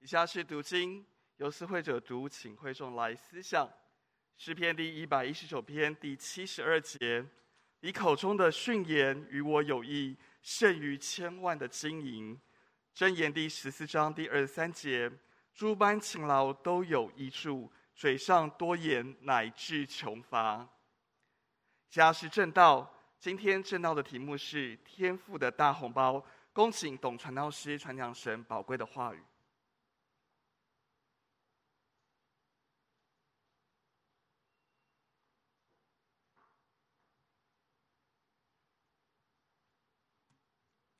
以下是读经，由思会者读，请会众来思想。诗篇第一百一十九篇第七十二节：你口中的训言与我有益，胜于千万的金银。箴言第十四章第二十三节：诸般勤劳都有益处，嘴上多言乃致穷乏。家是正道，今天正道的题目是天赋的大红包。恭请董传道师传讲神宝贵的话语。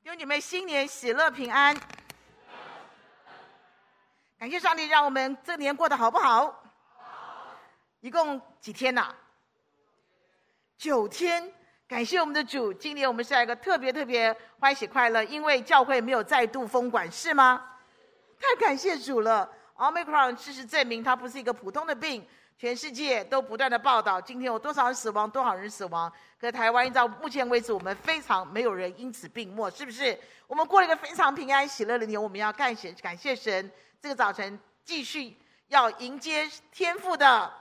弟兄姐妹，新年喜乐平安！感谢上帝，让我们这年过得好不好？一共几天呐？九天。感谢我们的主，今年我们是一个特别特别欢喜快乐，因为教会没有再度封馆，是吗？太感谢主了！Omicron 事实证明它不是一个普通的病，全世界都不断的报道今天有多少人死亡，多少人死亡。可台湾到目前为止，我们非常没有人因此病没，是不是？我们过了一个非常平安喜乐的年，我们要感谢感谢神，这个早晨继续要迎接天父的，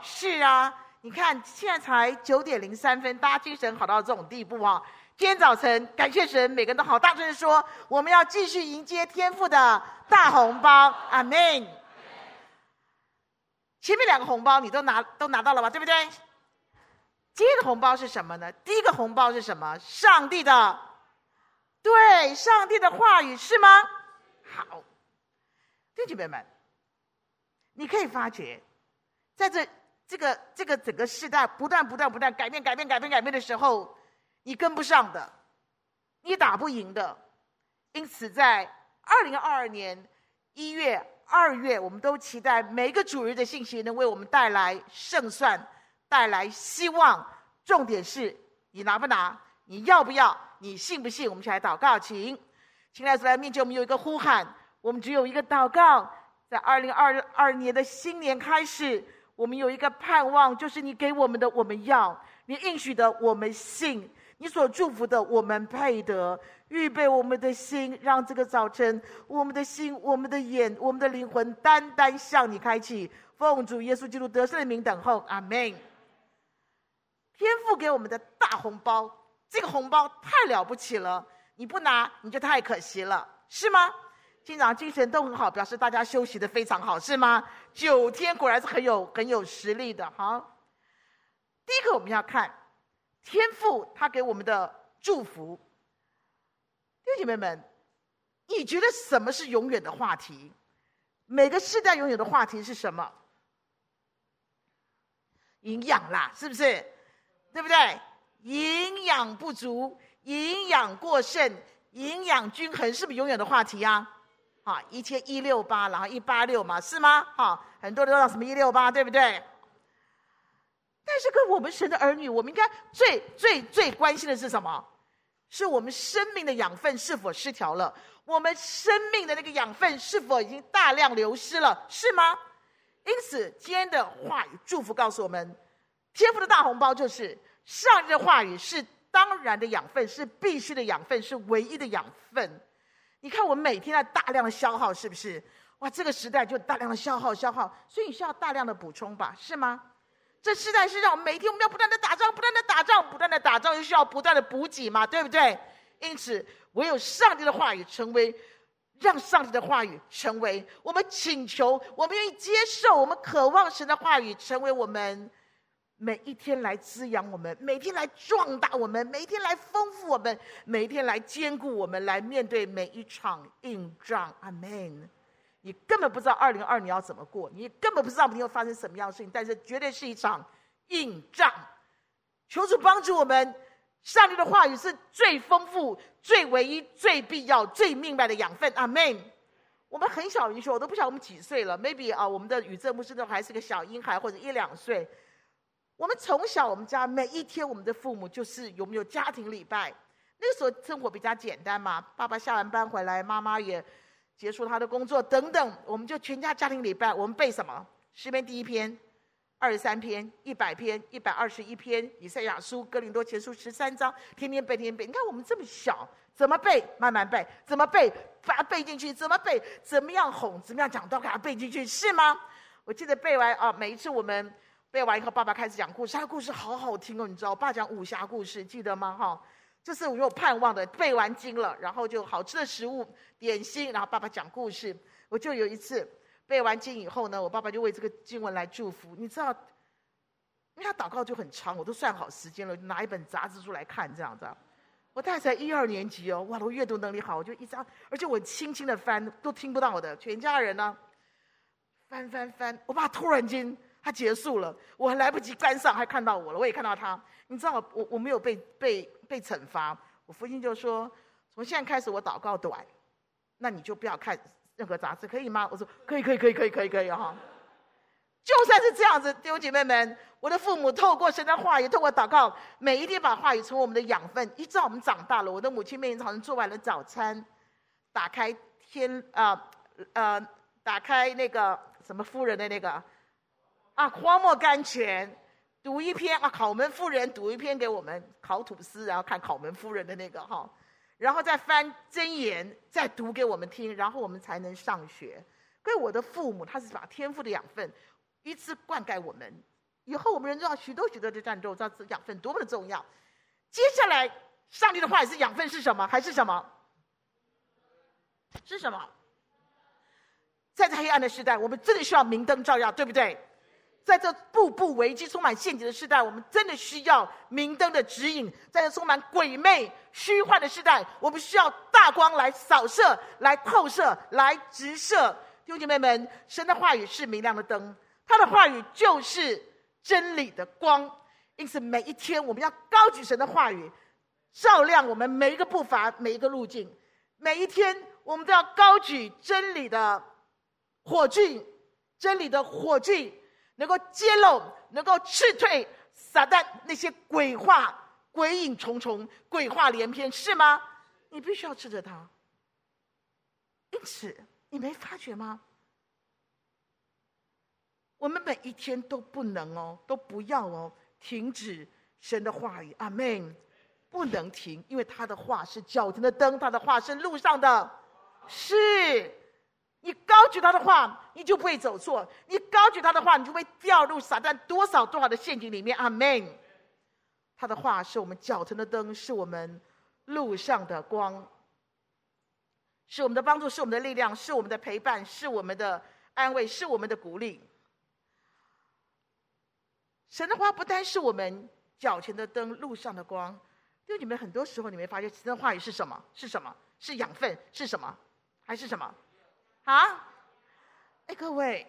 是啊。你看，现在才九点零三分，大家精神好到这种地步啊！今天早晨，感谢神，每个人都好大声的说，我们要继续迎接天父的大红包，阿门。前面两个红包你都拿都拿到了吧？对不对？今天的红包是什么呢？第一个红包是什么？上帝的，对，上帝的话语是吗？好，弟兄姐妹们，你可以发觉，在这。这个这个整个时代不断不断不断改变改变改变改变的时候，你跟不上的，你打不赢的，因此在二零二二年一月、二月，我们都期待每一个主日的信息能为我们带来胜算，带来希望。重点是你拿不拿，你要不要，你信不信？我们一起来祷告，请，请来主来面前，我们有一个呼喊，我们只有一个祷告，在二零二二年的新年开始。我们有一个盼望，就是你给我们的，我们要；你应许的，我们信；你所祝福的，我们配得。预备我们的心，让这个早晨，我们的心、我们的眼、我们的灵魂，单单向你开启。奉主耶稣基督得胜的名等候，阿门。天父给我们的大红包，这个红包太了不起了，你不拿你就太可惜了，是吗？今早精神都很好，表示大家休息的非常好，是吗？九天果然是很有很有实力的。好，第一个我们要看天父他给我们的祝福。弟兄姐妹们，你觉得什么是永远的话题？每个世代拥有的话题是什么？营养啦，是不是？对不对？营养不足、营养过剩、营养均衡，是不是永远的话题呀、啊？啊，一千一六八，然后一八六嘛，是吗？哈，很多人都知道什么一六八，对不对？但是，跟我们神的儿女，我们应该最最最关心的是什么？是我们生命的养分是否失调了？我们生命的那个养分是否已经大量流失了？是吗？因此，今天的话语祝福告诉我们，天父的大红包就是上帝的话语是当然的养分，是必须的养分，是唯一的养分。你看，我们每天在大量的消耗，是不是？哇，这个时代就大量的消耗、消耗，所以你需要大量的补充吧，是吗？这世代是让我们每天我们要不断的打仗、不断的打仗、不断的打仗，又需要不断的补给嘛，对不对？因此，唯有上帝的话语成为，让上帝的话语成为我们请求、我们愿意接受、我们渴望神的话语成为我们。每一天来滋养我们，每天来壮大我们，每一天来丰富我们，每一天来坚固我们，来面对每一场硬仗。阿门。你根本不知道二零二二你要怎么过，你根本不知道明天会发生什么样的事情，但是绝对是一场硬仗。求主帮助我们，上帝的话语是最丰富、最唯一、最必要、最明白的养分。阿门。我们很小的时候，我都不晓得我们几岁了，maybe 啊，我们的宇宙牧师都还是个小婴孩，或者一两岁。我们从小，我们家每一天，我们的父母就是有没有家庭礼拜。那个时候生活比较简单嘛，爸爸下完班回来，妈妈也结束他的工作等等，我们就全家家庭礼拜。我们背什么？诗篇第一篇、二十三篇、一百篇、一百二十一篇，以赛亚书、哥林多前书十三章，天天背，天天背。你看我们这么小，怎么背？慢慢背。怎么背？把它背进去。怎么背？怎么样哄？怎么样讲都给它背进去，是吗？我记得背完啊，每一次我们背完以后，爸爸开始讲故事，他的故事好好听哦，你知道，我爸讲武侠故事，记得吗？哈，这是我有盼望的。背完经了，然后就好吃的食物、点心，然后爸爸讲故事。我就有一次背完经以后呢，我爸爸就为这个经文来祝福，你知道。因为他祷告就很长，我都算好时间了，拿一本杂志出来看这样子。我大概才一二年级哦，哇，我阅读能力好，我就一张，而且我轻轻的翻都听不到的。全家人呢，翻翻翻，我爸突然间他结束了，我还来不及关上，还看到我了，我也看到他。你知道我我没有被被被惩罚，我父亲就说，从现在开始我祷告短，那你就不要看任何杂志，可以吗？我说可以可以可以可以可以可以哈。就算是这样子，弟兄姐妹们，我的父母透过神的话语，透过祷告，每一天把话语成为我们的养分。一直到我们长大了，我的母亲每天早上做完了早餐，打开天啊，呃，打开那个什么夫人的那个啊荒漠甘泉，读一篇啊考门夫人读一篇给我们烤吐司，然后看考门夫人的那个哈，然后再翻箴言，再读给我们听，然后我们才能上学。所以我的父母，他是把天赋的养分。一次灌溉我们，以后我们人知道许多许多的战斗，知道这养分多么的重要。接下来，上帝的话语是养分是什么？还是什么？是什么？在这黑暗的时代，我们真的需要明灯照耀，对不对？在这步步危机、充满陷阱的时代，我们真的需要明灯的指引。在这充满鬼魅、虚幻的时代，我们需要大光来扫射、来透射、来直射。弟兄姐妹们，神的话语是明亮的灯。他的话语就是真理的光，因此每一天我们要高举神的话语，照亮我们每一个步伐、每一个路径。每一天我们都要高举真理的火炬，真理的火炬能够揭露、能够斥退撒旦那些鬼话、鬼影重重、鬼话连篇，是吗？你必须要斥责他。因此，你没发觉吗？我们每一天都不能哦，都不要哦，停止神的话语，阿门。不能停，因为他的话是脚前的灯，他的话是路上的。是，你高举他的话，你就不会走错；你高举他的话，你就会掉入撒旦多少多少的陷阱里面，阿门。他的话是我们脚前的灯，是我们路上的光，是我们的帮助，是我们的力量，是我们的陪伴，是我们的安慰，是我们的鼓励。神的话不单是我们脚前的灯，路上的光。因为你们很多时候，你没发现神的话语是什么？是什么？是养分？是什么？还是什么？啊？哎，各位，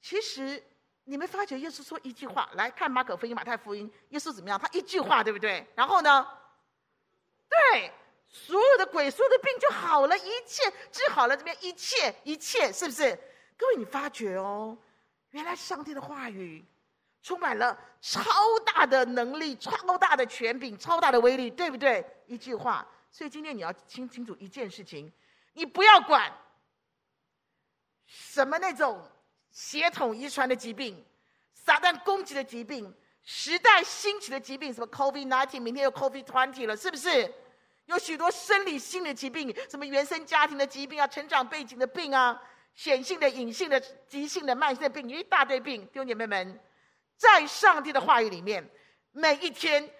其实你们发觉耶稣说一句话，来看马可福音、马太福音，耶稣怎么样？他一句话，对不对？然后呢？对，所有的鬼、所有的病就好了，一切治好了，这边一切一切，是不是？各位，你发觉哦。原来上帝的话语充满了超大的能力、超大的权柄、超大的威力，对不对？一句话，所以今天你要清清楚一件事情：你不要管什么那种血统遗传的疾病、撒旦攻击的疾病、时代兴起的疾病，什么 COVID-19，明天又 COVID-20 了，是不是？有许多生理性的疾病，什么原生家庭的疾病啊、成长背景的病啊。显性的、隐性的、急性的、慢性的病，一大堆病。弟兄姐妹们，在上帝的话语里面，每一天，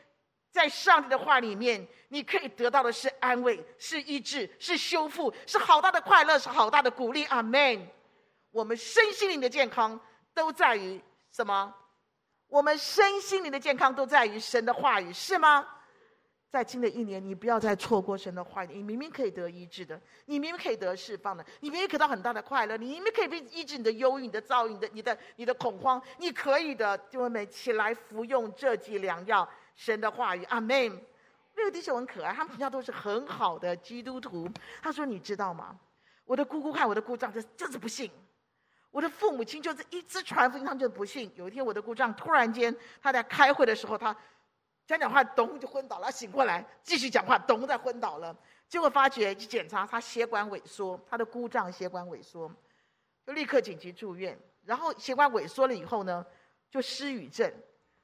在上帝的话里面，你可以得到的是安慰、是医治、是修复、是好大的快乐、是好大的鼓励。阿门。我们身心灵的健康都在于什么？我们身心灵的健康都在于神的话语，是吗？在新的一年，你不要再错过神的话语。你明明可以得医治的，你明明可以得释放的，你明明可以得到很大的快乐，你明明可以被医治你的忧郁、你的躁郁、你的、你的、你的恐慌，你可以的。弟兄们，起来服用这剂良药，神的话语。阿门。那个弟兄很可爱，他们平常都是很好的基督徒。他说：“你知道吗？我的姑姑看我的姑丈就就是不信，我的父母亲就是一直传福音，他们就不信。有一天，我的姑丈突然间他在开会的时候，他。”讲讲话，咚就昏倒了。醒过来，继续讲话，咚再昏倒了。结果发觉一检查，他血管萎缩，他的姑丈血管萎缩，就立刻紧急住院。然后血管萎缩了以后呢，就失语症。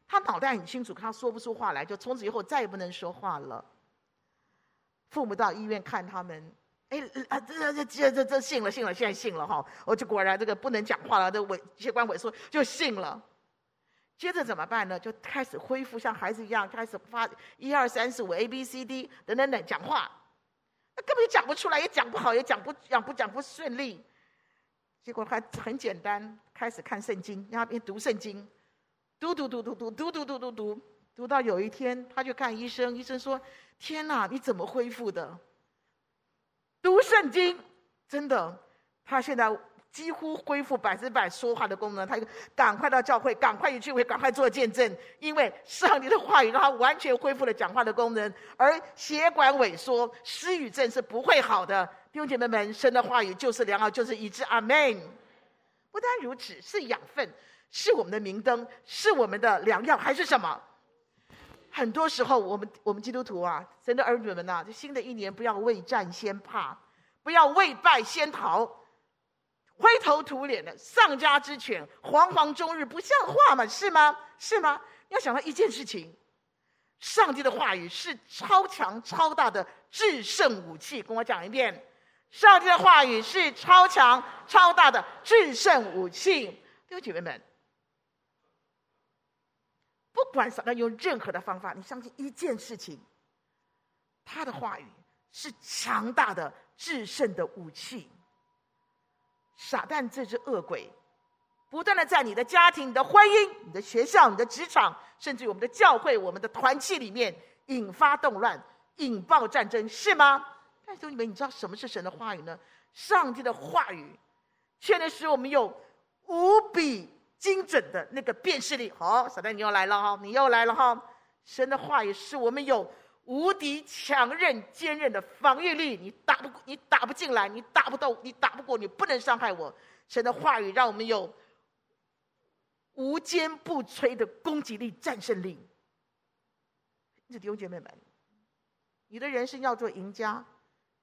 他脑袋很清楚，他说不出话来，就从此以后再也不能说话了。父母到医院看他们，哎啊，这这这这这信了信了，现在信了哈，我就果然这个不能讲话了，这萎血管萎缩就信了。接着怎么办呢？就开始恢复像孩子一样，开始发一二三四五 A B C D 等等等讲话，那根本就讲不出来，也讲不好，也讲不讲不讲不顺利。结果还很简单，开始看圣经，让他边读圣经，读读读读读读读读读读，读到有一天，他就看医生，医生说：“天哪，你怎么恢复的？”读圣经，真的，他现在。几乎恢复百分之百说话的功能，他就赶快到教会，赶快去会，赶快做见证，因为上帝的话语让他完全恢复了讲话的功能，而血管萎缩、失语症是不会好的。弟兄姐妹们，神的话语就是良药，就是医治。阿门。不单如此，是养分，是我们的明灯，是我们的良药，还是什么？很多时候，我们我们基督徒啊，神的儿女们呐、啊，这新的一年不要未战先怕，不要未败先逃。灰头土脸的丧家之犬，惶惶终日，不像话嘛？是吗？是吗？你要想到一件事情，上帝的话语是超强超大的制胜武器。跟我讲一遍，上帝的话语是超强超大的制胜武器。弟兄姐妹们，不管撒旦用任何的方法，你相信一件事情，他的话语是强大的制胜的武器。撒旦这只恶鬼，不断的在你的家庭、你的婚姻、你的学校、你的职场，甚至于我们的教会、我们的团契里面引发动乱、引爆战争，是吗？但是你们，你知道什么是神的话语呢？上帝的话语，却能使我们有无比精准的那个辨识力。好，撒旦你又来了哈，你又来了哈。神的话语使我们有。无敌强韧坚韧的防御力，你打不，你打不进来，你打不动，你打不过，你不能伤害我。神的话语让我们有无坚不摧的攻击力、战胜力。弟兄姐妹们，你的人生要做赢家，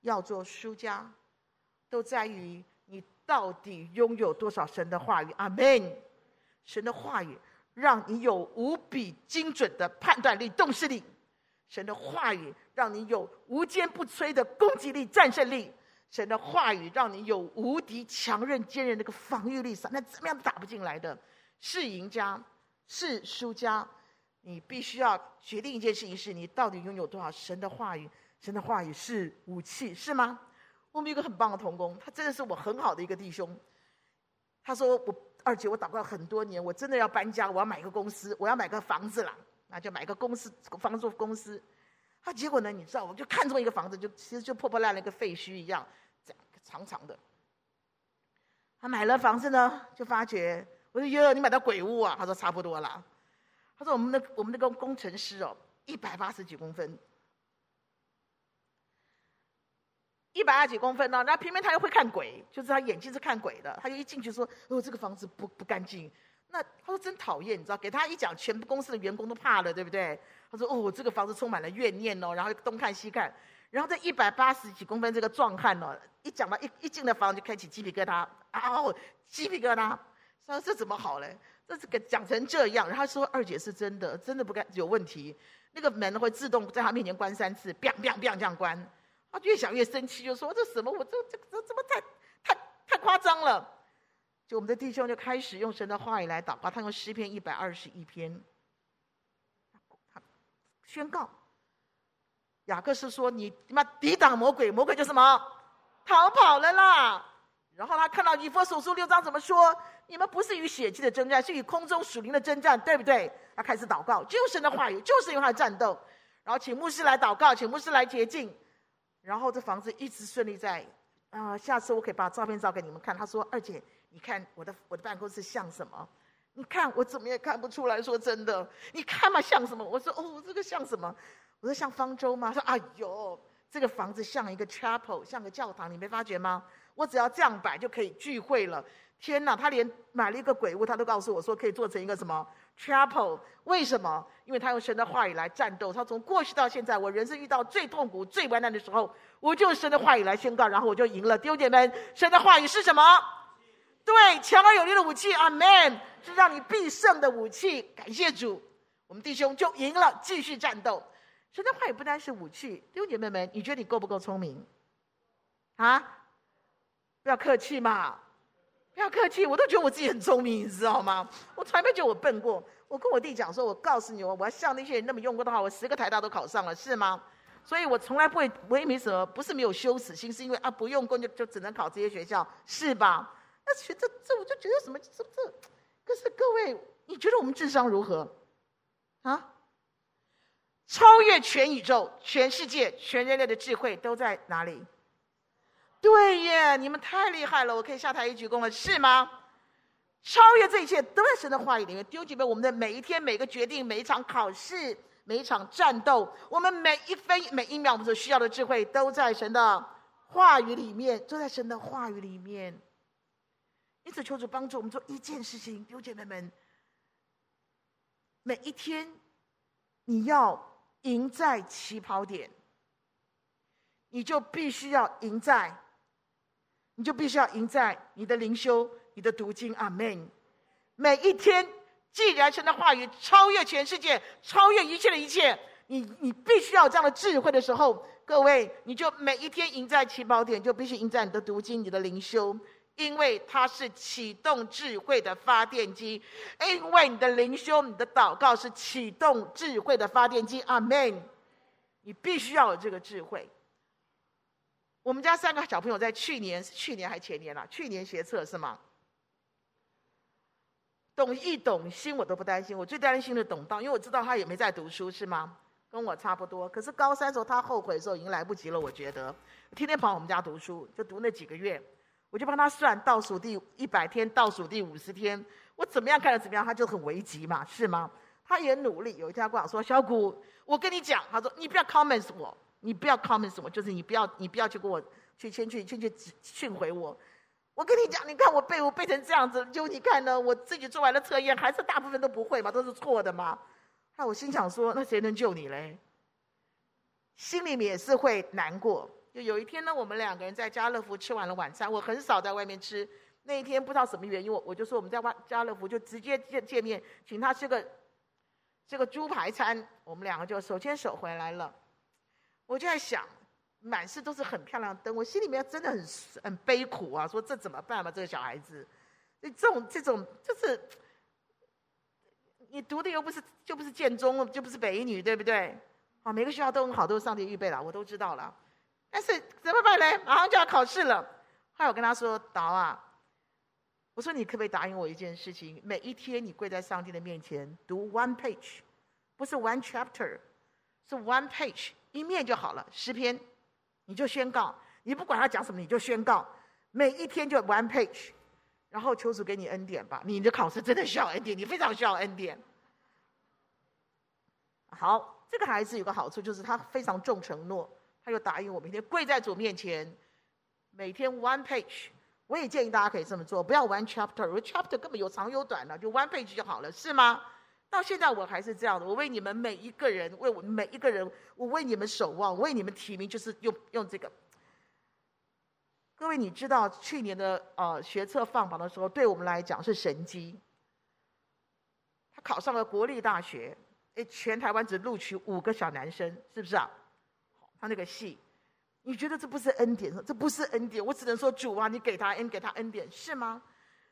要做输家，都在于你到底拥有多少神的话语。阿门。神的话语让你有无比精准的判断力、洞视力。神的话语让你有无坚不摧的攻击力、战胜力；神的话语让你有无敌强韧、坚韧那个防御力。那怎么样都打不进来的，是赢家，是输家。你必须要决定一件事情：是你到底拥有多少神的话语？神的话语是武器，是吗？我们有个很棒的同工，他真的是我很好的一个弟兄。他说：“我二姐，我祷告很多年，我真的要搬家，我要买个公司，我要买个房子了。”那就买个公司，房租公司。他结果呢？你知道，我就看中一个房子，就其实就破破烂烂一个废墟一样，这样长长的。他买了房子呢，就发觉我说：“哟，你买到鬼屋啊？”他说：“差不多了。”他说：“我们的我们那个工程师哦，一百八十几公分，一百二十几公分呢。那偏偏他又会看鬼，就是他眼睛是看鬼的。他就一进去说：‘哦，这个房子不不干净。’”那他说真讨厌，你知道？给他一讲，全部公司的员工都怕了，对不对？他说：“哦，这个房子充满了怨念哦。”然后东看西看，然后这一百八十几公分这个壮汉哦，一讲到一一进了房就开起鸡皮疙瘩，啊，鸡皮疙瘩。说这怎么好嘞？这是给讲成这样，然后说二姐是真的，真的不干有问题。那个门会自动在他面前关三次，biang biang biang 这样关。他越想越生气，就说：“这什么？我这这这怎么太太太夸张了？”就我们的弟兄就开始用神的话语来祷告，他用诗篇一百二十一篇，宣告，雅各是说，你他妈抵挡魔鬼，魔鬼就什么逃跑了啦。然后他看到以弗所书六章怎么说，你们不是与血气的征战，是与空中属灵的征战，对不对？他开始祷告，就神的话语，就是用他战斗。然后请牧师来祷告，请牧师来洁净，然后这房子一直顺利在。啊、下次我可以把照片照给你们看。他说，二姐。你看我的我的办公室像什么？你看我怎么也看不出来。说真的，你看嘛像什么？我说哦，这个像什么？我说像方舟吗？他说哎呦，这个房子像一个 chapel，像个教堂，你没发觉吗？我只要这样摆就可以聚会了。天哪，他连买了一个鬼屋，他都告诉我说可以做成一个什么 chapel？为什么？因为他用神的话语来战斗。他从过去到现在，我人生遇到最痛苦、最危难的时候，我就用神的话语来宣告，然后我就赢了。弟兄姐妹，神的话语是什么？对，强而有力的武器，阿门，是让你必胜的武器。感谢主，我们弟兄就赢了，继续战斗。神的话语不单是武器，弟兄姐妹们，你觉得你够不够聪明？啊？不要客气嘛，不要客气，我都觉得我自己很聪明，你知道吗？我从来没觉得我笨过。我跟我弟讲说，我告诉你，我我要像那些人那么用功的话，我十个台大都考上了，是吗？所以我从来不会，我也没什么，不是没有羞耻心，是因为啊不用功就就只能考这些学校，是吧？那学这这我就觉得什么这这，可是各位，你觉得我们智商如何？啊？超越全宇宙、全世界、全人类的智慧都在哪里？对耶，你们太厉害了！我可以下台一鞠躬了，是吗？超越这一切都在神的话语里面。丢举我们的每一天、每个决定、每一场考试、每一场战斗，我们每一分每一秒我们所需要的智慧，都在神的话语里面，都在神的话语里面。因此，求主帮助我们做一件事情，丢姐妹们，每一天你要。赢在起跑点，你就必须要赢在，你就必须要赢在你的灵修、你的读经。阿门。每一天，既然神的话语超越全世界，超越一切的一切，你你必须要有这样的智慧的时候，各位，你就每一天赢在起跑点，就必须赢在你的读经、你的灵修。因为它是启动智慧的发电机，因为你的灵修、你的祷告是启动智慧的发电机。阿门。你必须要有这个智慧。我们家三个小朋友在去年，去年还前年了，去年学测是吗？懂易懂心我都不担心，我最担心的懂道，因为我知道他也没在读书，是吗？跟我差不多。可是高三时候他后悔的时候已经来不及了，我觉得。天天跑我们家读书，就读那几个月。我就帮他算倒数第一百天，倒数第五十天，我怎么样看着怎么样，他就很危急嘛，是吗？他也努力。有一天他跟我说：“小谷，我跟你讲，他说你不要 comments 我，你不要 comment 什么，就是你不要你不要去给我去先去先去训回我。我跟你讲，你看我背我背成这样子，就你看呢，我自己做完了测验，还是大部分都不会嘛，都是错的嘛。那我心想说，那谁能救你嘞？心里面也是会难过。”就有一天呢，我们两个人在家乐福吃完了晚餐。我很少在外面吃。那一天不知道什么原因，我我就说我们在外家乐福就直接见见面，请他吃个这个猪排餐。我们两个就手牵手回来了。我就在想，满室都是很漂亮的灯，我心里面真的很很悲苦啊，说这怎么办嘛？这个小孩子，这种这种就是你读的又不是就不是建中，就不是北一女，对不对？啊，每个学校都很好，都是上帝预备了，我都知道了。但是怎么办呢？马上就要考试了。后来我跟他说：“导啊，我说你可不可以答应我一件事情？每一天你跪在上帝的面前读 one page，不是 one chapter，是 one page，一面就好了。诗篇，你就宣告，你不管他讲什么，你就宣告，每一天就 one page，然后求主给你恩典吧。你的考试真的需要恩典，你非常需要恩典。好，这个孩子有个好处，就是他非常重承诺。”他就答应我，每天跪在主面前，每天 one page。我也建议大家可以这么做，不要 one chapter，因为 chapter 根本有长有短的，就 one page 就好了，是吗？到现在我还是这样的。我为你们每一个人，为我每一个人，我为你们守望，为你们提名，就是用用这个。各位，你知道去年的呃学测放榜的时候，对我们来讲是神迹。他考上了国立大学，诶，全台湾只录取五个小男生，是不是啊？他那个戏，你觉得这不是恩典？这不是恩典，我只能说主啊，你给他恩，给他恩典，是吗？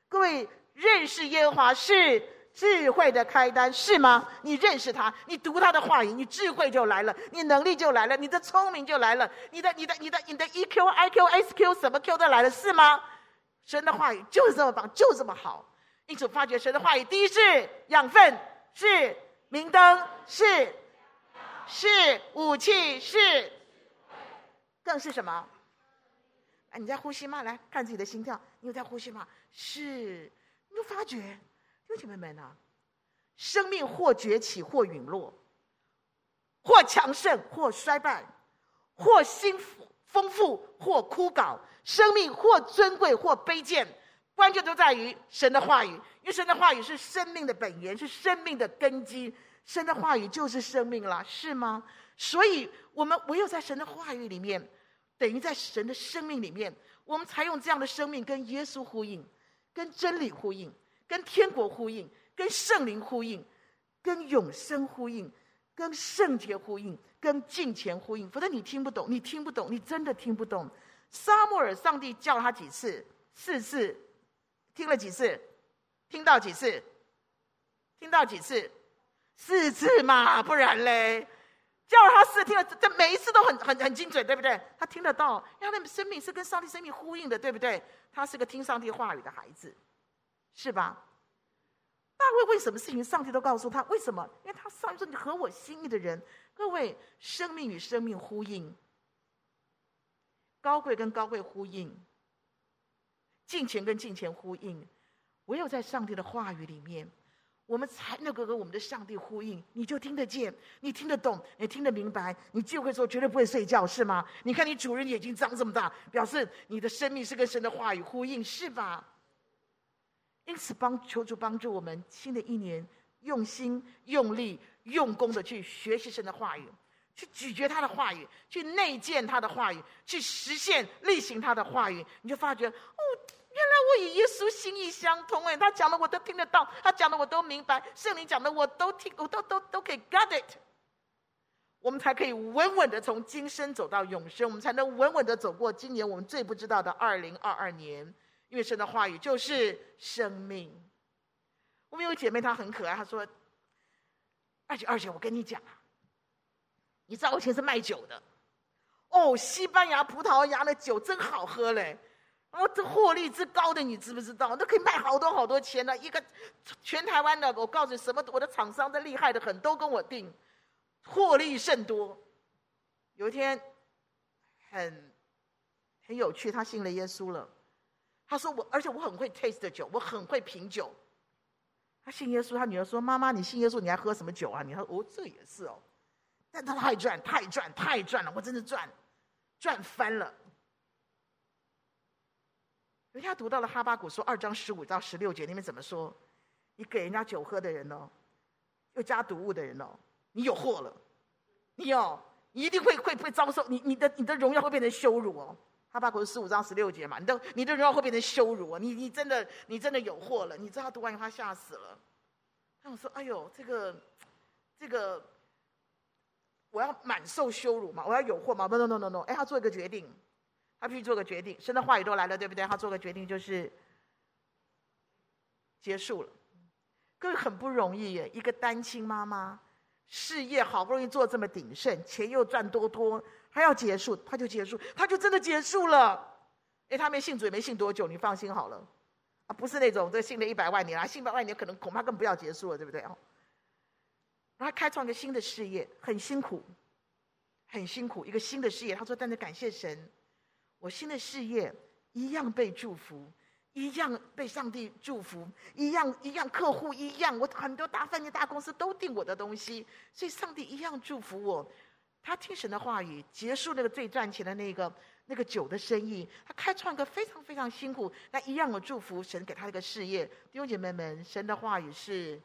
各位认识耶和华是智慧的开端，是吗？你认识他，你读他的话语，你智慧就来了，你能力就来了，你的聪明就来了，你的、你的、你的、你的 EQ、IQ、SQ 什么 Q 都来了，是吗？神的话语就是这么棒，就这么好。因此发觉神的话语，第一是养分，是明灯，是是武器，是。更是什么？哎，你在呼吸吗？来看自己的心跳，你有在呼吸吗？是，你就发觉，姐妹们啊，生命或崛起，或陨落，或强盛，或衰败，或新丰富，或枯槁；生命或尊贵，或卑贱，关键都在于神的话语。因为神的话语是生命的本源，是生命的根基。神的话语就是生命了，是吗？所以，我们唯有在神的话语里面。等于在神的生命里面，我们才用这样的生命跟耶稣呼应，跟真理呼应，跟天国呼应，跟圣灵呼应，跟永生呼应，跟圣洁呼应，跟敬虔呼应。否则你听不懂，你听不懂，你真的听不懂。沙漠尔，上帝叫他几次？四次。听了几次？听到几次？听到几次？四次嘛，不然嘞？叫了他四次听了，这每一次都很很很精准，对不对？他听得到，因为他的生命是跟上帝生命呼应的，对不对？他是个听上帝话语的孩子，是吧？大卫为什么事情上帝都告诉他？为什么？因为他上帝说你合我心意的人。各位，生命与生命呼应，高贵跟高贵呼应，敬虔跟敬虔呼应，唯有在上帝的话语里面。我们才能够和我们的上帝呼应，你就听得见，你听得懂，你听得明白，你就会说绝对不会睡觉，是吗？你看你主人眼睛张这么大，表示你的生命是跟神的话语呼应，是吧？因此帮求主帮助我们，新的一年用心、用力、用功的去学习神的话语，去咀嚼他的话语，去内建他的话语，去实现、力行他的话语，你就发觉哦。原来我与耶稣心意相通哎，他讲的我都听得到，他讲的我都明白，圣灵讲的我都听，我都都都可以 get it。我们才可以稳稳的从今生走到永生，我们才能稳稳的走过今年我们最不知道的二零二二年。因为神的话语就是生命。我们有姐妹，她很可爱，她说：“二姐，二姐，我跟你讲啊，你知道我以前是卖酒的，哦，西班牙葡萄牙的酒真好喝嘞。”哦，这获利之高的，你知不知道？那可以卖好多好多钱呢。一个全台湾的，我告诉你，什么我的厂商都厉害的很，都跟我订，获利甚多。有一天，很很有趣，他信了耶稣了。他说我，而且我很会 taste 酒，我很会品酒。他信耶稣，他女儿说：“妈妈，你信耶稣，你还喝什么酒啊？”你说：“哦，这也是哦。”但他太赚，太赚，太赚了，我真的赚，赚翻了。人家读到了哈巴谷书二章十五到十六节，你们怎么说？你给人家酒喝的人哦，又加毒物的人哦，你有祸了，你哦，你一定会会会遭受，你你的你的荣耀会变成羞辱哦。哈巴谷是十五章十六节嘛，你的你的荣耀会变成羞辱啊，你你真的你真的有祸了。你知道他读完以后他吓死了，他说：“哎呦，这个这个，我要满受羞辱嘛，我要有祸嘛？”不，no no no no，哎，他做一个决定。他必须做个决定，神的话语都来了，对不对？他做个决定就是结束了。各位很不容易耶，一个单亲妈妈，事业好不容易做这么鼎盛，钱又赚多多，还要结束，他就结束，他就真的结束了。哎，他没信主也没信多久，你放心好了，啊，不是那种这信了一百万年啊，信百万年可能恐怕更不要结束了，对不对？哦，他开创一个新的事业，很辛苦，很辛苦，一个新的事业。他说：“但是感谢神。”我新的事业一样被祝福，一样被上帝祝福，一样一样客户一样，我很多大饭店、大公司都订我的东西，所以上帝一样祝福我。他听神的话语，结束那个最赚钱的那个那个酒的生意，他开创一个非常非常辛苦，但一样的祝福。神给他一个事业，弟兄姐妹们，神的话语是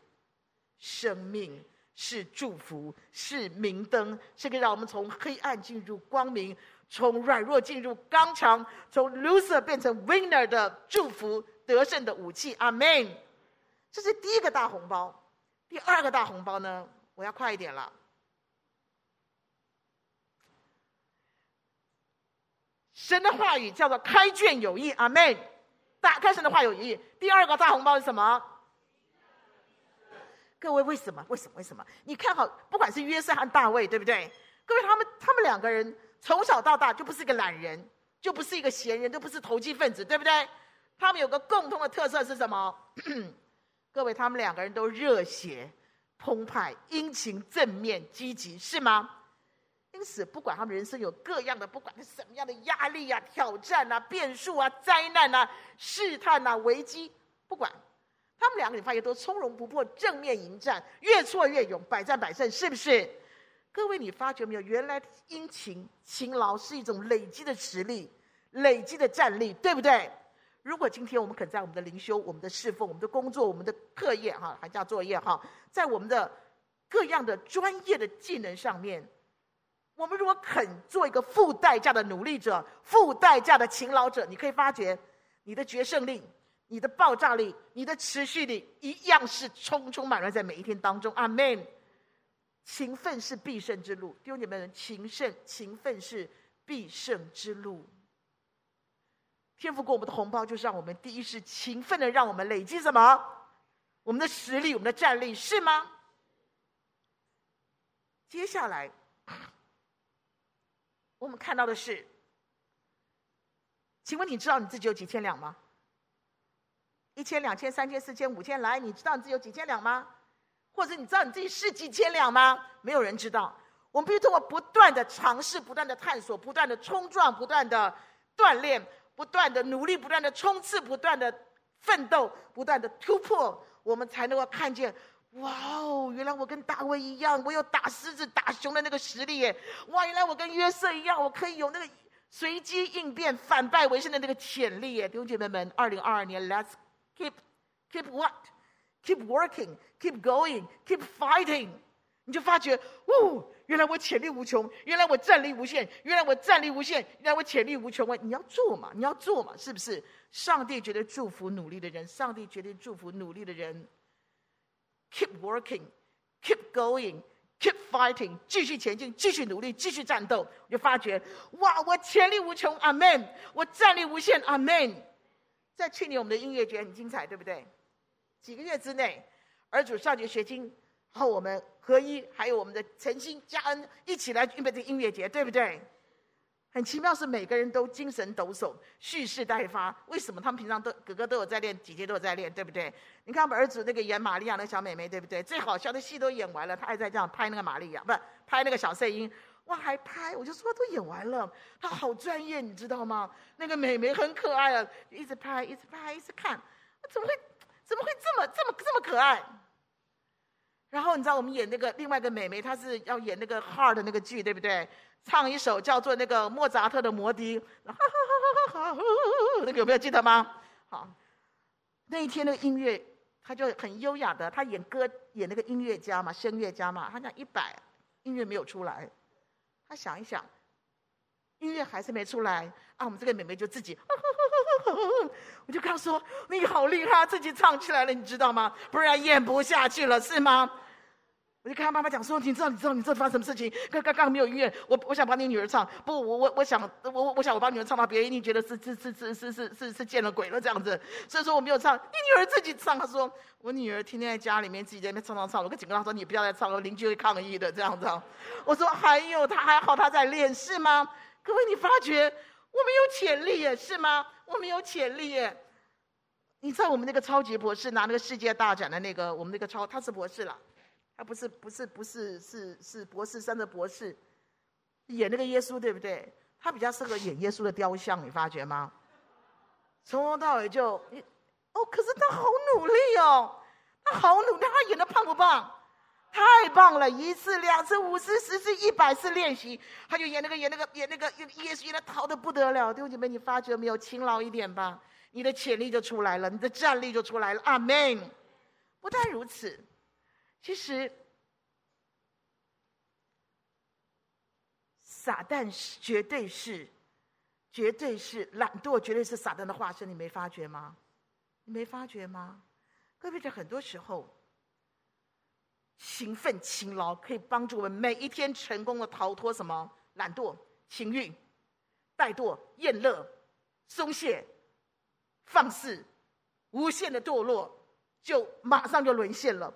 生命，是祝福，是明灯，是可以让我们从黑暗进入光明。从软弱进入刚强，从 loser 变成 winner 的祝福得胜的武器，阿门。这是第一个大红包。第二个大红包呢？我要快一点了。神的话语叫做开卷有益，阿门。打开神的话有益。第二个大红包是什么？各位为什么？为什么？为什么？你看好，不管是约瑟和大卫，对不对？各位他们他们两个人。从小到大就不是一个懒人，就不是一个闲人，都不是投机分子，对不对？他们有个共同的特色是什么？各位，他们两个人都热血、澎湃、殷勤、正面、积极，是吗？因此，不管他们人生有各样的，不管是什么样的压力啊、挑战啊、变数啊、灾难啊、试探啊、危机，不管他们两个，你发现都从容不迫、正面迎战，越挫越勇，百战百胜，是不是？各位，你发觉没有？原来殷勤、勤劳是一种累积的实力、累积的战力，对不对？如果今天我们肯在我们的灵修、我们的侍奉、我们的工作、我们的课业哈，寒假作业哈，在我们的各样的专业的技能上面，我们如果肯做一个付代价的努力者、付代价的勤劳者，你可以发觉你的决胜力、你的爆炸力、你的持续力，一样是充充满满在每一天当中。阿门。勤奋是必胜之路。弟兄姐妹们，勤奋、勤奋是必胜之路。天父给我们的红包，就是让我们第一是勤奋的，让我们累积什么？我们的实力，我们的战力，是吗？接下来，我们看到的是，请问你知道你自己有几千两吗？一千、两千、三千、四千、五千，来，你知道你自己有几千两吗？或者你知道你自己是几千两吗？没有人知道。我们必须通过不断的尝试、不断的探索、不断的冲撞、不断的锻炼、不断的努力、不断的冲刺、不断的奋斗、不断的突破，我们才能够看见。哇哦！原来我跟大卫一样，我有打狮子、打熊的那个实力耶！哇，原来我跟约瑟一样，我可以有那个随机应变、反败为胜的那个潜力耶！弟兄姐妹们，二零二二年，Let's keep keep what? Keep working, keep going, keep fighting。你就发觉，哦，原来我潜力无穷，原来我战力无限，原来我战力无限，原来我潜力无穷。你要做嘛？你要做嘛？是不是？上帝绝对祝福努力的人，上帝绝对祝福努力的人。Keep working, keep going, keep fighting。继续前进，继续努力，继续战斗。我就发觉，哇，我潜力无穷，阿门！我战力无限，阿门！在去年我们的音乐节很精彩，对不对？几个月之内，儿主少杰学经和我们合一，还有我们的诚心加恩一起来预备这个音乐节，对不对？很奇妙，是每个人都精神抖擞，蓄势待发。为什么？他们平常都哥哥都有在练，姐姐都有在练，对不对？你看我们儿子那个演玛利亚那小妹妹，对不对？最好笑的戏都演完了，他还在这样拍那个玛利亚，不是拍那个小圣婴，哇，还拍！我就说都演完了，他好专业，你知道吗？那个妹妹很可爱啊，一直拍，一直拍，一直看，怎么会？怎么会这么这么这么可爱？然后你知道我们演那个另外一个美眉，她是要演那个 hard 的那个剧，对不对？唱一首叫做那个莫扎特的《摩笛》，哈哈哈哈哈哈，那个有没有记得吗？好，那一天那个音乐，他就很优雅的，他演歌演那个音乐家嘛，声乐家嘛，他讲一百，音乐没有出来，他想一想，音乐还是没出来，啊，我们这个美眉就自己。呵呵 我就跟他说：“你好厉害，自己唱起来了，你知道吗？不然演不下去了，是吗？”我就跟他妈妈讲说：“你知道，你知道，你知道发生什么事情？刚刚刚没有音乐，我我想帮你女儿唱，不，我我我想我我想我帮女儿唱到别人一定觉得是是是是是是是见了鬼了这样子，所以说我没有唱，你女儿自己唱。他说我女儿天天在家里面自己在那边唱唱唱，我跟警告他说你不要再唱了，邻居会抗议的这样子。我说还有他还好他在练是吗？各位你发觉。”我们有潜力耶，是吗？我们有潜力耶。你知道我们那个超级博士拿那个世界大奖的那个，我们那个超他是博士了，他不是不是不是是是博士生的博士，演那个耶稣对不对？他比较适合演耶稣的雕像，你发觉吗？从头到尾就，哦，可是他好努力哦，他好努力，他演的棒不棒？太棒了！一次、两次、五次、十次、一百次练习，他就演那个、演那个、演那个，也是演的好的不得了。弟兄姐妹，你发觉没有？勤劳一点吧，你的潜力就出来了，你的战力就出来了。阿门。不但如此，其实撒旦是绝对是、绝对是懒惰，绝对是撒旦的化身。你没发觉吗？你没发觉吗？各位，在很多时候。勤奋勤劳可以帮助我们每一天成功的逃脱什么懒惰、情欲、怠惰、厌乐、松懈、放肆、无限的堕落，就马上就沦陷了。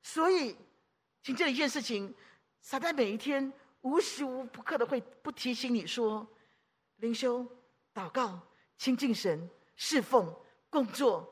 所以，请这一件事情，撒旦每一天无时无刻的会不提醒你说：灵修、祷告、亲近神、侍奉、工作、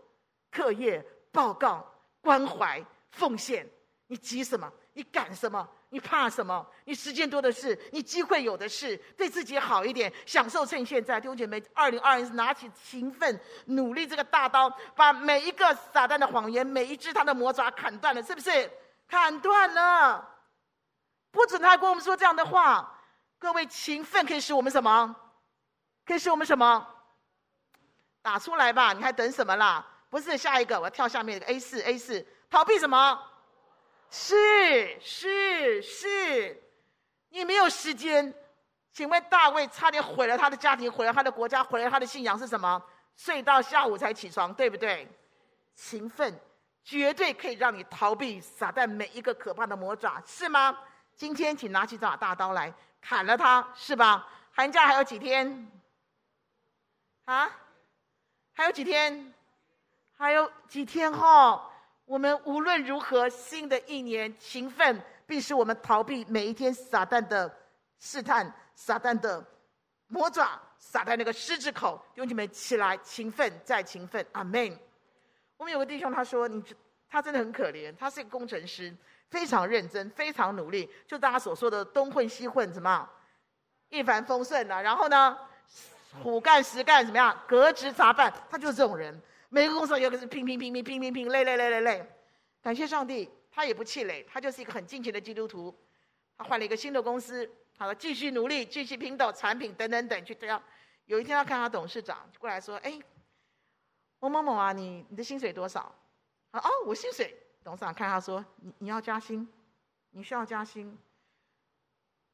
课业、报告、关怀、奉献。你急什么？你赶什么？你怕什么？你时间多的是，你机会有的是，对自己好一点，享受趁现在。弟兄姐妹，二零二二年是拿起勤奋努力这个大刀，把每一个撒旦的谎言，每一只他的魔爪砍断了，是不是？砍断了，不准他跟我们说这样的话。各位，勤奋可以使我们什么？可以使我们什么？打出来吧！你还等什么啦？不是下一个，我要跳下面一个 A 四 A 四，逃避什么？是是是，你没有时间。请问大卫差点毁了他的家庭，毁了他的国家，毁了他的信仰是什么？睡到下午才起床，对不对？勤奋绝对可以让你逃避撒旦每一个可怕的魔爪，是吗？今天请拿起这把大刀来砍了他，是吧？寒假还有几天？啊？还有几天？还有几天哈？我们无论如何，新的一年勤奋，必使我们逃避每一天撒旦的试探、撒旦的魔爪、撒旦那个狮子口。弟兄姐妹，起来，勤奋再勤奋，阿门。我们有个弟兄，他说：“你他真的很可怜，他是一个工程师，非常认真，非常努力，就大家所说的东混西混，怎么样，一帆风顺啊？然后呢，苦干实干，怎么样，革职查办，他就是这种人。每个公司有个是拼拼拼拼拼拼拼，累累累累累。感谢上帝，他也不气馁，他就是一个很敬虔的基督徒。他换了一个新的公司，好了，继续努力，继续拼斗产品等等等，去这样。有一天，他看他董事长过来说：‘哎。’某某某啊，你你的薪水多少？啊哦，我薪水。董事长看他说：“你你要加薪，你需要加薪。”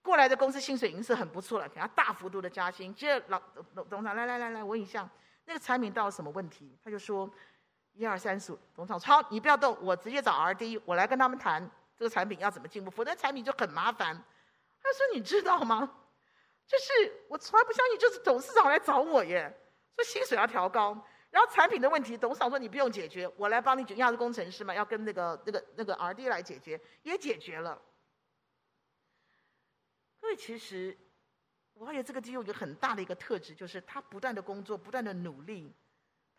过来的公司薪水已经是很不错了，给他大幅度的加薪。接着老董董事长来来来来问一下，那个产品到了什么问题？他就说：“一二三四。”董事长说：“好，你不要动，我直接找 R&D，我来跟他们谈这个产品要怎么进步，否则产品就很麻烦。”他说：“你知道吗？就是我从来不相信，就是董事长来找我耶，说薪水要调高。”然后产品的问题，董事长说你不用解决，我来帮你解决。因为他是工程师嘛，要跟那个那个那个 R&D 来解决，也解决了。各位其实，我发现这个弟兄有个很大的一个特质，就是他不断的工作，不断的努力。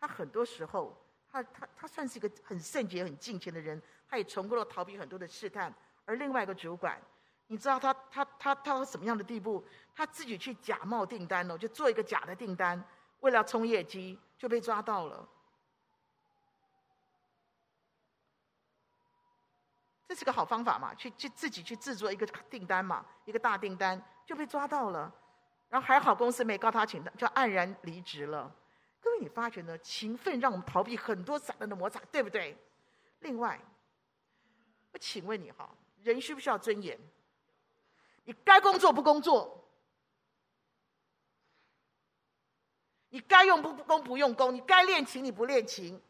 他很多时候，他他他算是一个很圣洁、很敬虔的人，他也成功的逃避很多的试探。而另外一个主管，你知道他他他他到什么样的地步？他自己去假冒订单哦，就做一个假的订单。为了冲业绩，就被抓到了。这是个好方法嘛？去去自己去制作一个订单嘛，一个大订单就被抓到了。然后还好公司没告他，请他就黯然离职了。各位，你发觉呢？勤奋让我们逃避很多撒旦的魔爪，对不对？另外，我请问你哈，人需不需要尊严？你该工作不工作？你该用不功不用功，你该练琴你不练琴，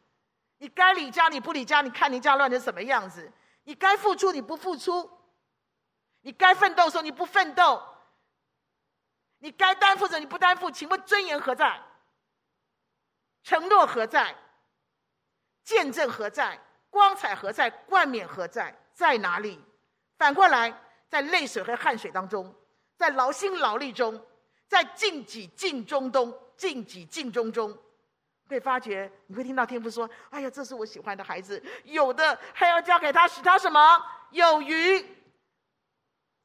你该理家你不理家，你看你家乱成什么样子？你该付出你不付出，你该奋斗的时候你不奋斗，你该担负着你不担负，请问尊严何在？承诺何在？见证何在？光彩何在？冠冕何在？在哪里？反过来，在泪水和汗水当中，在劳心劳力中，在尽己尽忠中。尽己尽忠中，会发觉你会听到天父说：“哎呀，这是我喜欢的孩子。”有的还要交给他，使他什么有余，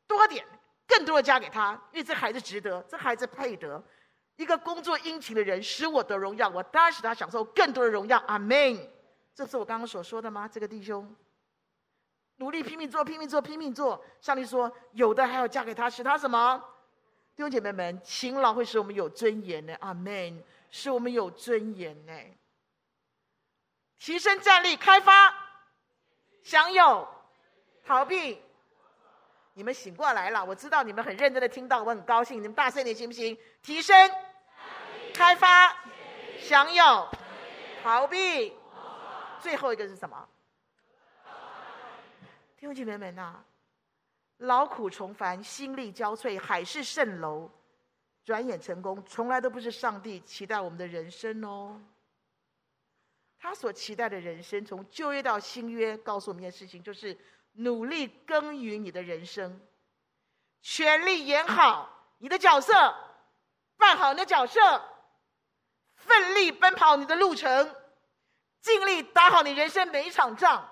多点，更多的嫁给他，因为这孩子值得，这孩子配得。一个工作殷勤的人，使我得荣耀，我当然使他享受更多的荣耀。阿门。这是我刚刚所说的吗？这个弟兄努力拼命做，拼命做，拼命做。上帝说：“有的还要嫁给他，使他什么？”弟兄姐妹们，勤劳会使我们有尊严的，阿门，使我们有尊严呢。提升战力，开发，享有，逃避。你们醒过来了，我知道你们很认真的听到，我很高兴。你们大声点行不行？提升，开发，享有，逃避。最后一个是什么？弟兄姐妹们呐。劳苦重返，心力交瘁，海市蜃楼，转眼成功，从来都不是上帝期待我们的人生哦。他所期待的人生，从旧约到新约，告诉我们一件事情，就是努力耕耘你的人生，全力演好你的角色，扮好你的角色，奋力奔跑你的路程，尽力打好你人生每一场仗。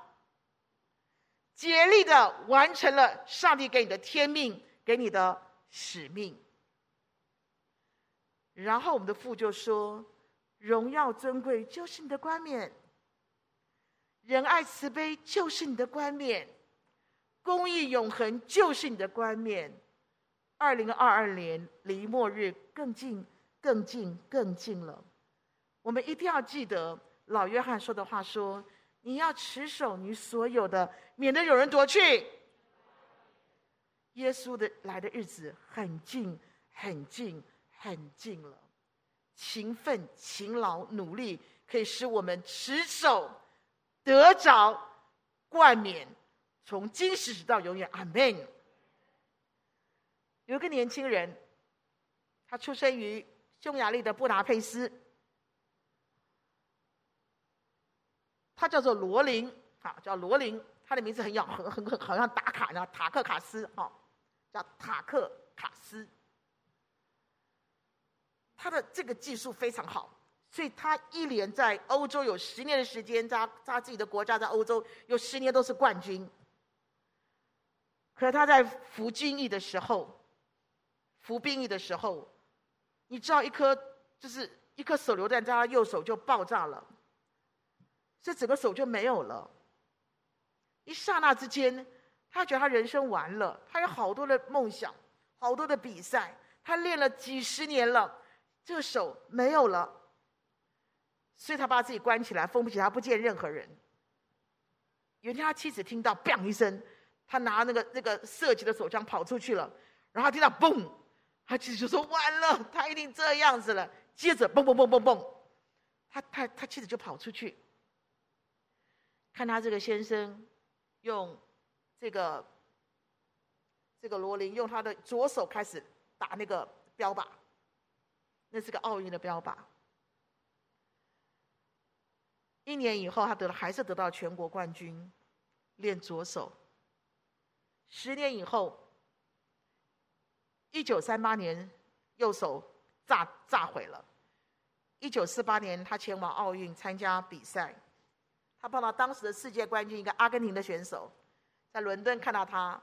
竭力的完成了上帝给你的天命，给你的使命。然后我们的父就说：“荣耀尊贵就是你的冠冕，仁爱慈悲就是你的冠冕，公义永恒就是你的冠冕。”二零二二年离末日更近、更近、更近了。我们一定要记得老约翰说的话说。你要持守你所有的，免得有人夺去。耶稣的来的日子很近，很近，很近了。勤奋、勤劳、努力，可以使我们持守得着冠冕，从今时直到永远。阿门。有一个年轻人，他出生于匈牙利的布达佩斯，他叫做罗林，啊，叫罗林，他的名字很咬，很很很好像打卡呢，塔克卡斯，哈，叫塔克卡斯。他的这个技术非常好，所以他一连在欧洲有十年的时间，在他自己的国家在欧洲有十年都是冠军。可是他在服军役的时候。服兵役的时候，你知道一颗就是一颗手榴弹在他右手就爆炸了，这整个手就没有了。一刹那之间，他觉得他人生完了。他有好多的梦想，好多的比赛，他练了几十年了，这个手没有了，所以他把自己关起来，封闭起来，他不见任何人。有一天，他妻子听到“砰”一声，他拿那个那个射击的手枪跑出去了，然后他听到“嘣”。他妻子就说：“完了，他一定这样子了。”接着，嘣嘣嘣嘣嘣，他他他妻子就跑出去，看他这个先生用这个这个罗琳用他的左手开始打那个标靶，那是个奥运的标靶。一年以后，他得了还是得到全国冠军，练左手。十年以后。一九三八年，右手炸炸毁了。一九四八年，他前往奥运参加比赛，他碰到当时的世界冠军一个阿根廷的选手，在伦敦看到他，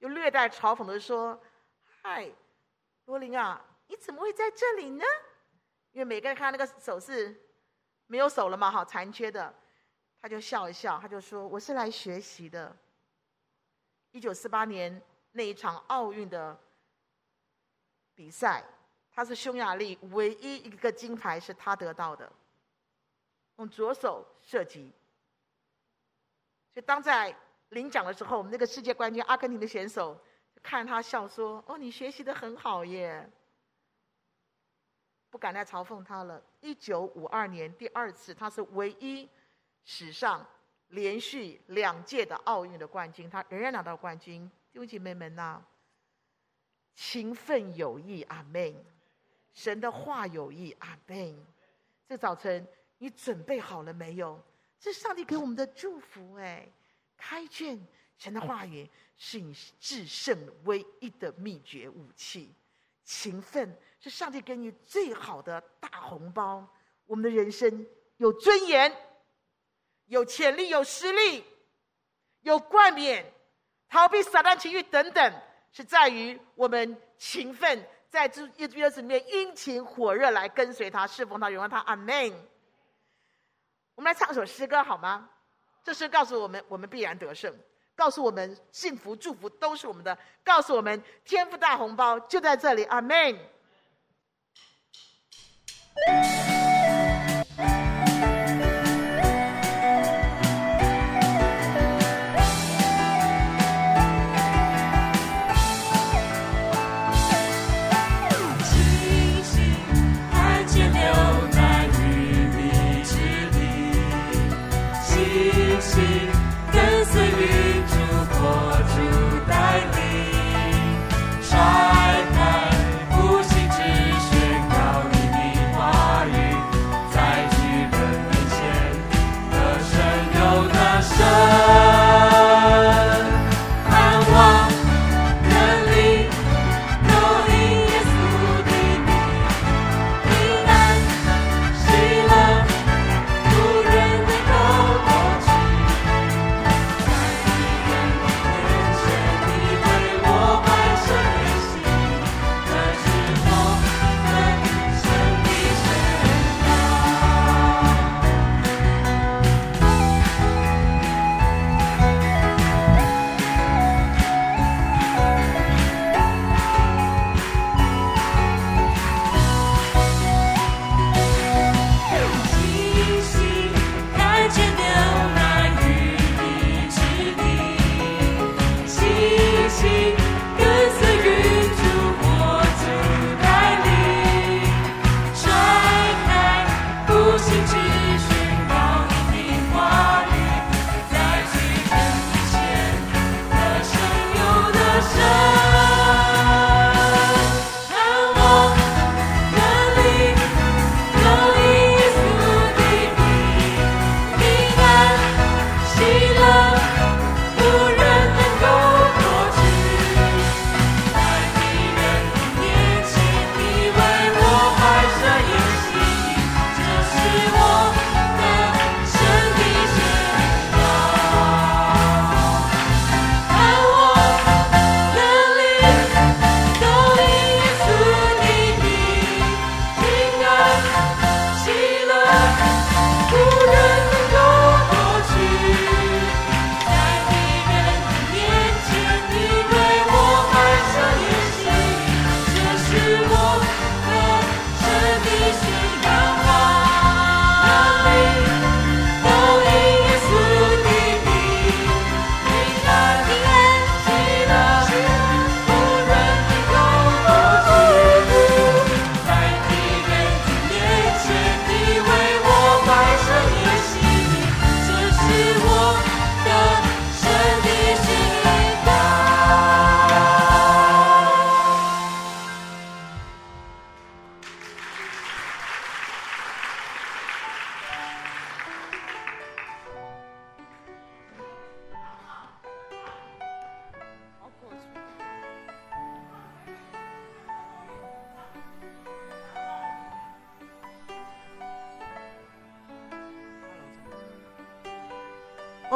又略带嘲讽的说：“嗨，罗琳啊，你怎么会在这里呢？”因为每个人看那个手是没有手了嘛，哈，残缺的，他就笑一笑，他就说：“我是来学习的。”一九四八年那一场奥运的。比赛，他是匈牙利唯一一个金牌是他得到的，用左手射击。所以当在领奖的时候，我们那个世界冠军阿根廷的选手看他笑说：“哦，你学习的很好耶。”不敢再嘲讽他了。一九五二年第二次，他是唯一史上连续两届的奥运的冠军，他仍然拿到冠军。弟兄姐妹们呐。勤奋有益，阿门。神的话有益，阿门。这早晨你准备好了没有？这上帝给我们的祝福哎。开卷，神的话语是你制胜唯一的秘诀武器。勤奋是上帝给你最好的大红包。我们的人生有尊严，有潜力，有实力，有冠冕，逃避撒旦情欲等等。是在于我们勤奋，在这日子里面殷勤火热来跟随他，侍奉他，荣耀他。阿门。我们来唱一首诗歌好吗？这是告诉我们，我们必然得胜；告诉我们，幸福祝福都是我们的；告诉我们，天赋大红包就在这里。阿门。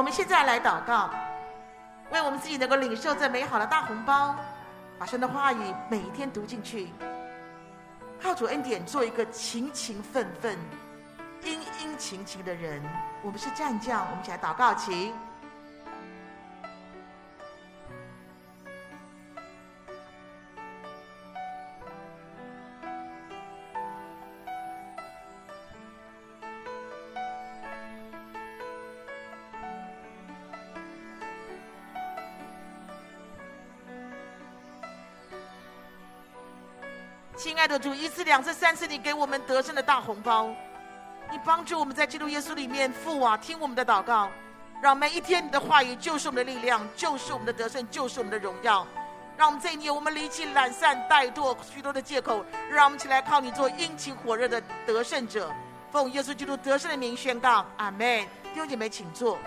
我们现在来祷告，为我们自己能够领受这美好的大红包，把神的话语每一天读进去，靠主恩典做一个勤勤奋奋、殷殷勤勤的人。我们是战将，我们一起来祷告，请。主，一次、两次、三次，你给我们得胜的大红包，你帮助我们在基督耶稣里面，父啊，听我们的祷告，让每一天你的话语就是我们的力量，就是我们的得胜，就是我们的荣耀。让我们这一年，我们离弃懒散、怠惰许多的借口，让我们起来靠你做殷勤火热的得胜者。奉耶稣基督得胜的名宣告，阿门。弟兄姐妹，请坐。